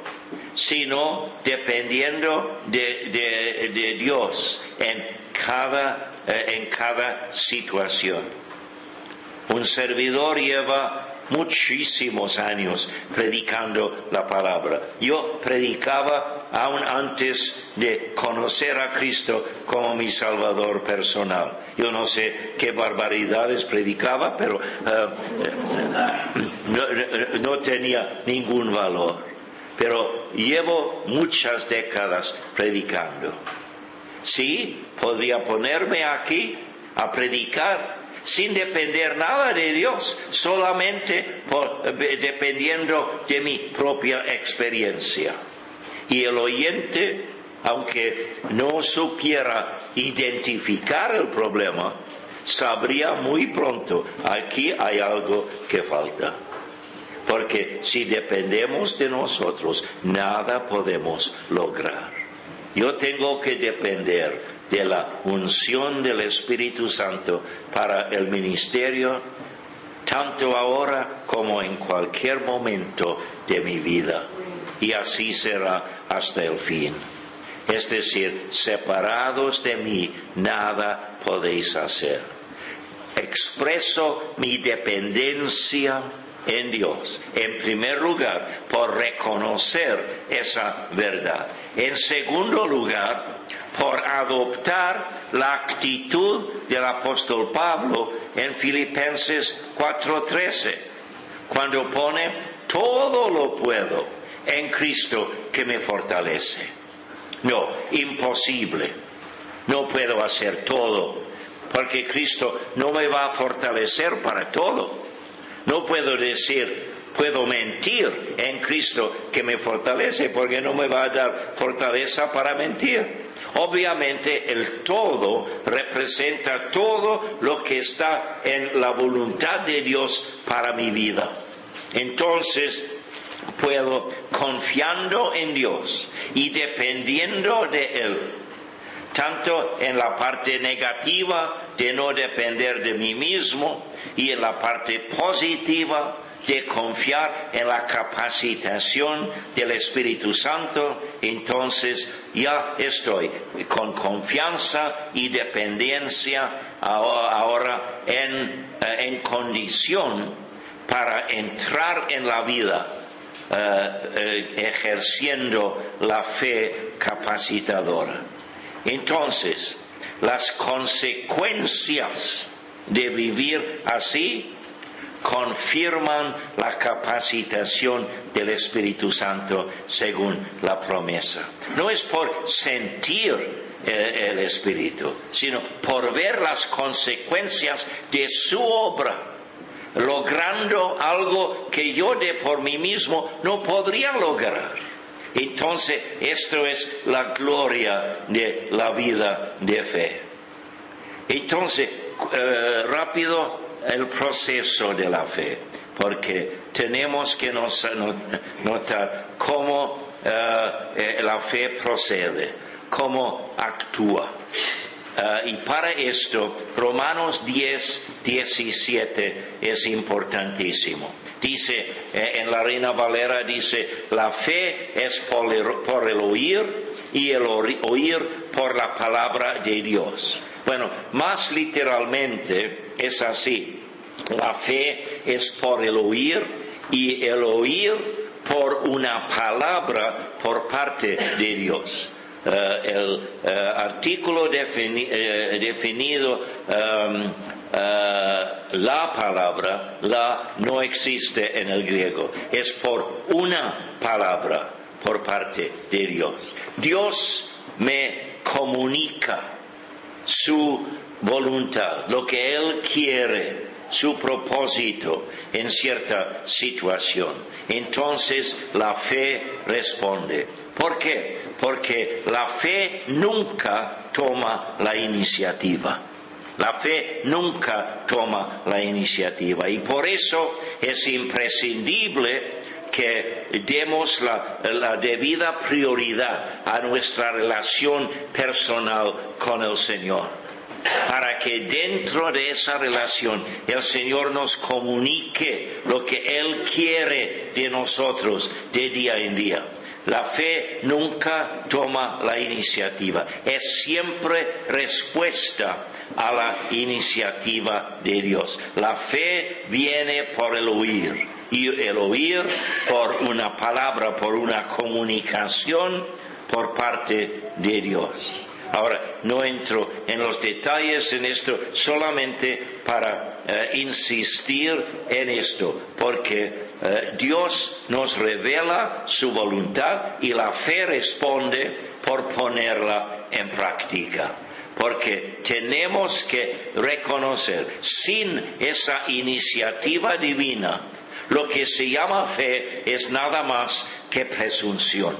S1: sino dependiendo de, Dios en cada, eh, en cada situación. Un servidor lleva muchísimos años predicando la palabra. Yo predicaba aún antes de conocer a Cristo como mi Salvador personal. Yo no sé qué barbaridades predicaba, pero eh, eh, no, tenía ningún valor. Pero llevo muchas décadas predicando. Sí, podría ponerme aquí a predicar sin depender nada de Dios, solamente eh, dependiendo de mi propia experiencia. Y el oyente, aunque no supiera identificar el problema, sabría muy pronto, aquí hay algo que falta. Porque si dependemos de nosotros, nada podemos lograr. Yo tengo que depender de la unción del Espíritu Santo para el ministerio, tanto ahora como en cualquier momento de mi vida. Y así será hasta el fin. Es decir, separados de mí, nada podéis hacer. Expreso mi dependencia en Dios, en primer lugar, por reconocer esa verdad. En segundo lugar, por adoptar la actitud del apóstol Pablo en Filipenses 4:13, cuando pone, todo lo puedo en Cristo que me fortalece. No, imposible. No puedo hacer todo, porque Cristo no me va a fortalecer para todo. No puedo decir, puedo mentir en Cristo que me fortalece, porque no me va a dar fortaleza para mentir. Obviamente el todo representa todo lo que está en la voluntad de Dios para mi vida. Entonces puedo, confiando en Dios y dependiendo de Él, tanto en la parte negativa de no depender de mí mismo y en la parte positiva de confiar en la capacitación del Espíritu Santo, entonces ya estoy con confianza y dependencia ahora en, eh, en condición para entrar en la vida eh, eh, ejerciendo la fe capacitadora. Entonces, las consecuencias de vivir así confirman la capacitación del Espíritu Santo según la promesa. No es por sentir eh, el, Espíritu, sino por ver las consecuencias de su obra logrando algo que yo de por mí mismo no podría lograr. Entonces, esto es la gloria de la vida de fe. Entonces, eh, rápido el proceso de la fe, porque tenemos que notar cómo eh, eh, la fe procede, cómo actúa. Y para esto, Romanos 10, 17 es importantísimo. Dice, en la Reina Valera dice, la fe es por el oír y el oír por la palabra de Dios. Bueno, más literalmente es así. La fe es por el oír y el oír por una palabra por parte de Dios. Eh, el eh, artículo eh, definido um, la palabra, la no existe en el griego, es por una palabra por parte de Dios. Dios me comunica su voluntad, lo que Él quiere, su propósito en cierta situación. Entonces la fe responde. ¿Por qué? Porque la fe nunca toma la iniciativa. La fe nunca toma la iniciativa y por eso es imprescindible que demos la, debida prioridad a nuestra relación personal con el Señor. Para que dentro de esa relación el Señor nos comunique lo que Él quiere de nosotros de día en día. La fe nunca toma la iniciativa, es siempre respuesta a la iniciativa de Dios. La fe viene por el oír y el oír por una palabra, por una comunicación por parte de Dios. Ahora, no entro en los detalles en esto solamente para eh, insistir en esto, porque eh, Dios nos revela su voluntad y la fe responde por ponerla en práctica. Porque tenemos que reconocer, sin esa iniciativa divina, lo que se llama fe es nada más que presunción.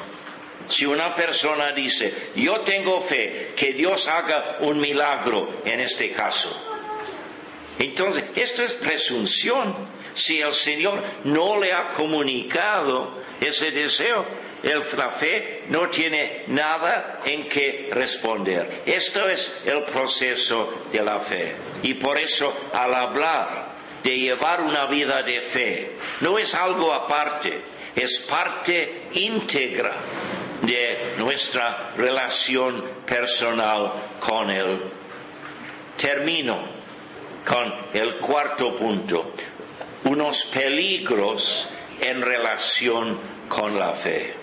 S1: Si una persona dice, yo tengo fe que Dios haga un milagro en este caso, entonces esto es presunción. Si el Señor no le ha comunicado ese deseo, la fe no tiene nada en que responder. Esto es el proceso de la fe. Y por eso al hablar de llevar una vida de fe. No es algo aparte, es parte íntegra de nuestra relación personal con Él. Termino con el cuarto punto, unos peligros en relación con la fe.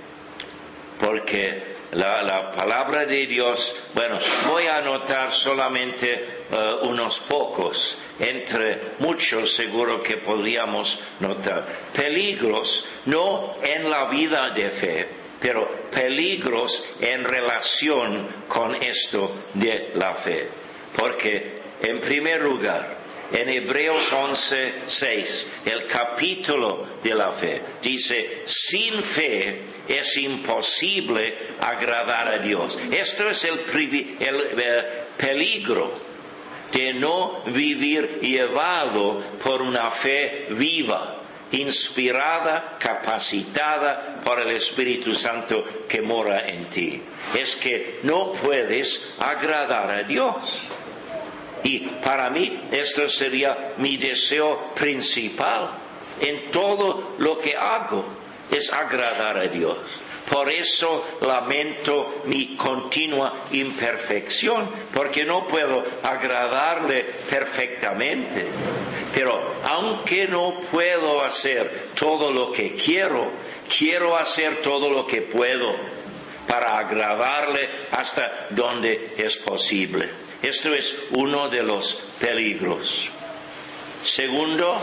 S1: Porque la, palabra de Dios, bueno, voy a anotar solamente eh, unos pocos, entre muchos seguro que podríamos notar. Peligros, no en la vida de fe, pero peligros en relación con esto de la fe. Porque, en primer lugar, en Hebreos 11, 6, el capítulo de la fe, dice, sin fe es imposible agradar a Dios. Esto es el, eh, peligro de no vivir llevado por una fe viva, inspirada, capacitada por el Espíritu Santo que mora en ti. Es que no puedes agradar a Dios. Y para mí esto sería mi deseo principal, en todo lo que hago es agradar a Dios. Por eso lamento mi continua imperfección, porque no puedo agradarle perfectamente. Pero aunque no puedo hacer todo lo que quiero, quiero hacer todo lo que puedo para agradarle hasta donde es posible. Esto es uno de los peligros. Segundo,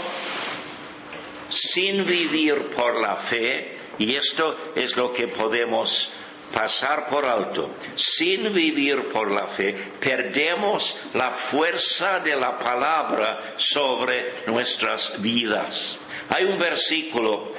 S1: sin vivir por la fe, y esto es lo que podemos pasar por alto. Sin vivir por la fe, perdemos la fuerza de la palabra sobre nuestras vidas. Hay un versículo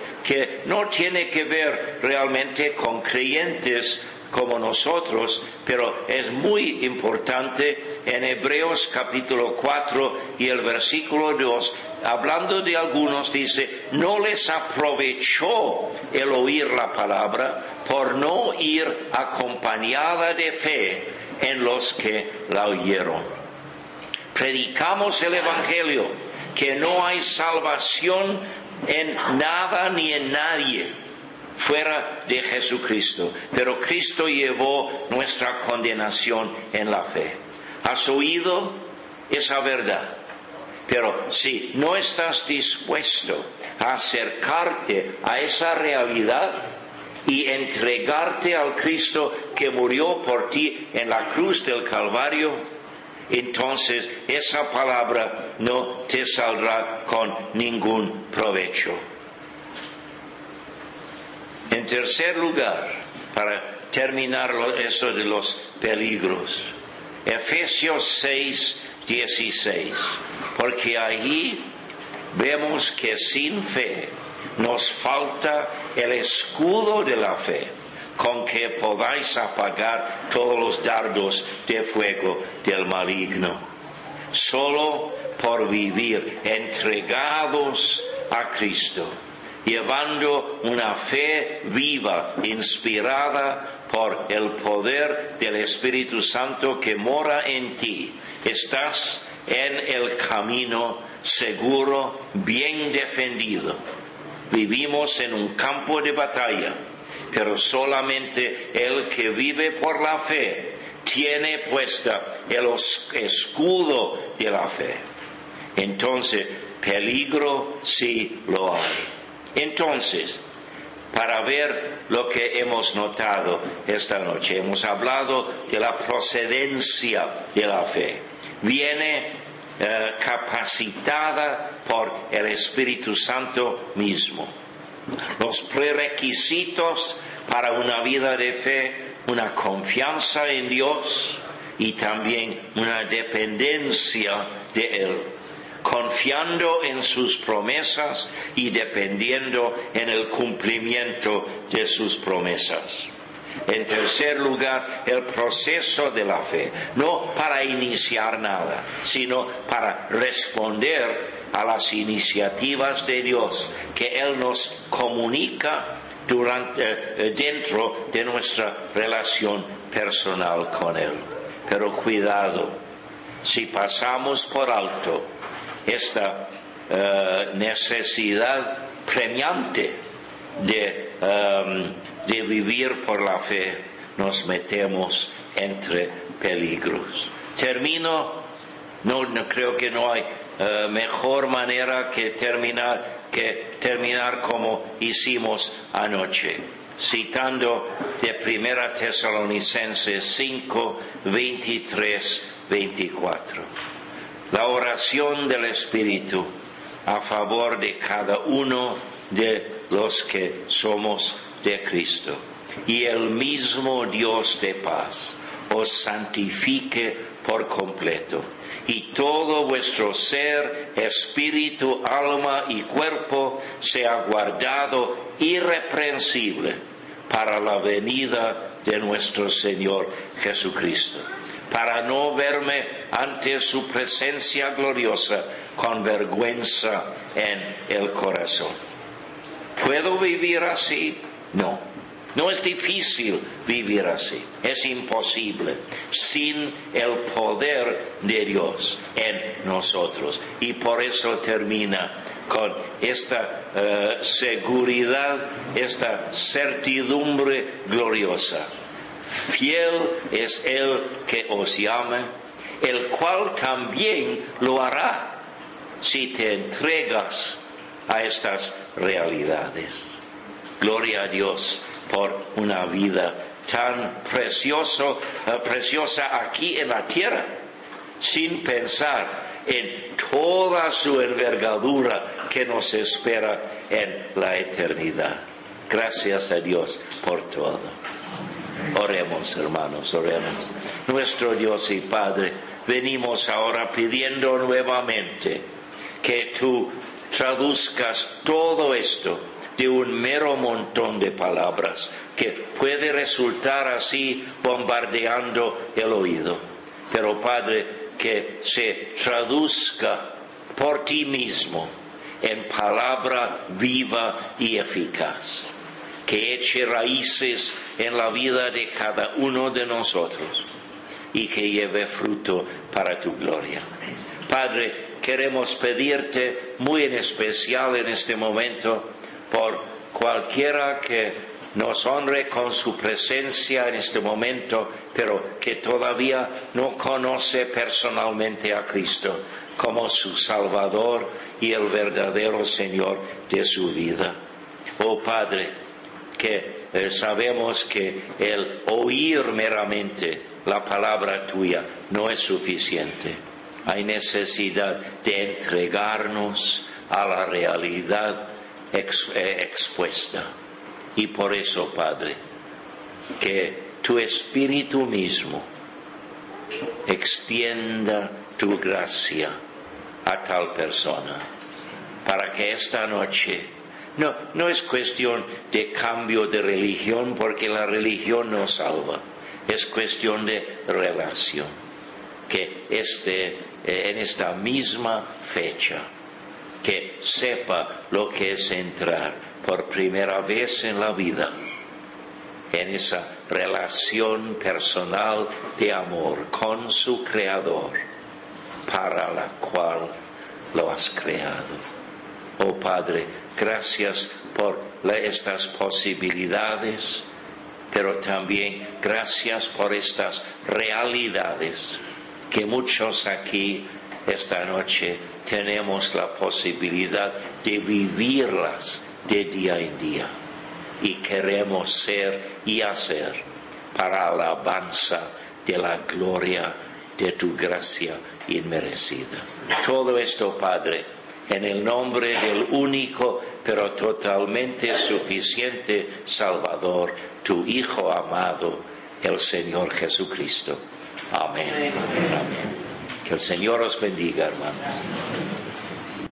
S1: no tiene que ver realmente con creyentes como nosotros, pero es muy importante en Hebreos capítulo 4 y el versículo 2, hablando de algunos, dice, no les aprovechó el oír la palabra por no ir acompañada de fe en los que la oyeron. Predicamos el Evangelio, que no hay salvación en nada ni en nadie fuera de Jesucristo, pero Cristo llevó nuestra condenación en la fe. ¿Has oído esa verdad? Pero si no estás dispuesto a acercarte a esa realidad y entregarte al Cristo que murió por ti en la cruz del Calvario, entonces esa palabra no te saldrá con ningún provecho. En tercer lugar, para terminar eso de los peligros, Efesios 6, 16, porque allí vemos que sin fe nos falta el escudo de la fe con que podáis apagar todos los dardos de fuego del maligno. Solo por vivir entregados a Cristo llevando una fe viva, inspirada por el poder del Espíritu Santo que mora en ti. Estás en el camino seguro, bien defendido. Vivimos en un campo de batalla, pero solamente el que vive por la fe tiene puesta el escudo de la fe. Entonces, peligro sí lo hay. Entonces, para ver lo que hemos notado esta noche, hemos hablado de la procedencia de la fe. Viene eh, capacitada por el Espíritu Santo mismo. Los prerequisitos para una vida de fe, una confianza en Dios y también una dependencia de Él confiando en sus promesas y dependiendo en el cumplimiento de sus promesas. En tercer lugar, el proceso de la fe, no para iniciar nada, sino para responder a las iniciativas de Dios que Él nos comunica durante, eh, dentro de nuestra relación personal con Él. Pero cuidado, si pasamos por alto esta eh, necesidad premiante de, em, de, vivir por la fe, nos metemos entre peligros. Termino, no, no creo que no hay eh, mejor manera que terminar que terminar como hicimos anoche, citando de Primera Tesalonicenses 5, 23, 24 la oración del Espíritu a favor de cada uno de los que somos de Cristo. Y el mismo Dios de paz os santifique por completo. Y todo vuestro ser, espíritu, alma y cuerpo sea guardado irreprensible para la venida de nuestro Señor Jesucristo para no verme ante su presencia gloriosa con vergüenza en el corazón. ¿Puedo vivir así? No. No es difícil vivir así, es imposible sin el poder de Dios en nosotros. Y por eso termina con esta eh, seguridad, esta certidumbre gloriosa. Fiel es el que os llama, el cual también lo hará si te entregas a estas realidades. Gloria a Dios por una vida tan precioso, eh, preciosa aquí en la tierra, sin pensar en toda su envergadura que nos espera en la eternidad. Gracias a Dios por todo. Oremos, hermanos, oremos. Nuestro Dios y Padre, venimos ahora pidiendo nuevamente que tú traduzcas todo esto de un mero montón de palabras que puede resultar así bombardeando el oído. Pero Padre, que se traduzca por ti mismo en palabra viva y eficaz, que eche raíces en la vida de cada uno de nosotros y que lleve fruto para tu gloria. Padre, queremos pedirte muy en especial en este momento por cualquiera que nos honre con su presencia en este momento, pero que todavía no conoce personalmente a Cristo como su Salvador y el verdadero Señor de su vida. Oh Padre, que eh, sabemos que el oír meramente la palabra tuya no es suficiente. Hay necesidad de entregarnos a la realidad eh, expuesta. Y por eso, Padre, que tu Espíritu mismo extienda tu gracia a tal persona, para que esta noche, no, no es cuestión de cambio de religión, porque la religión no salva, es cuestión de relación, que esté eh, en esta misma fecha que sepa lo que es entrar por primera vez en la vida en esa relación personal de amor con su Creador, para la cual lo has creado. Oh Padre, gracias por estas posibilidades, pero también gracias por estas realidades que muchos aquí esta noche tenemos la posibilidad de vivirlas de día en día y queremos ser y hacer para alabanza de la gloria de tu gracia inmerecida. Todo esto, Padre, en el nombre del único pero totalmente suficiente Salvador, tu Hijo amado, el Señor Jesucristo. Amén. Amén. Que el Señor os bendiga, hermanos.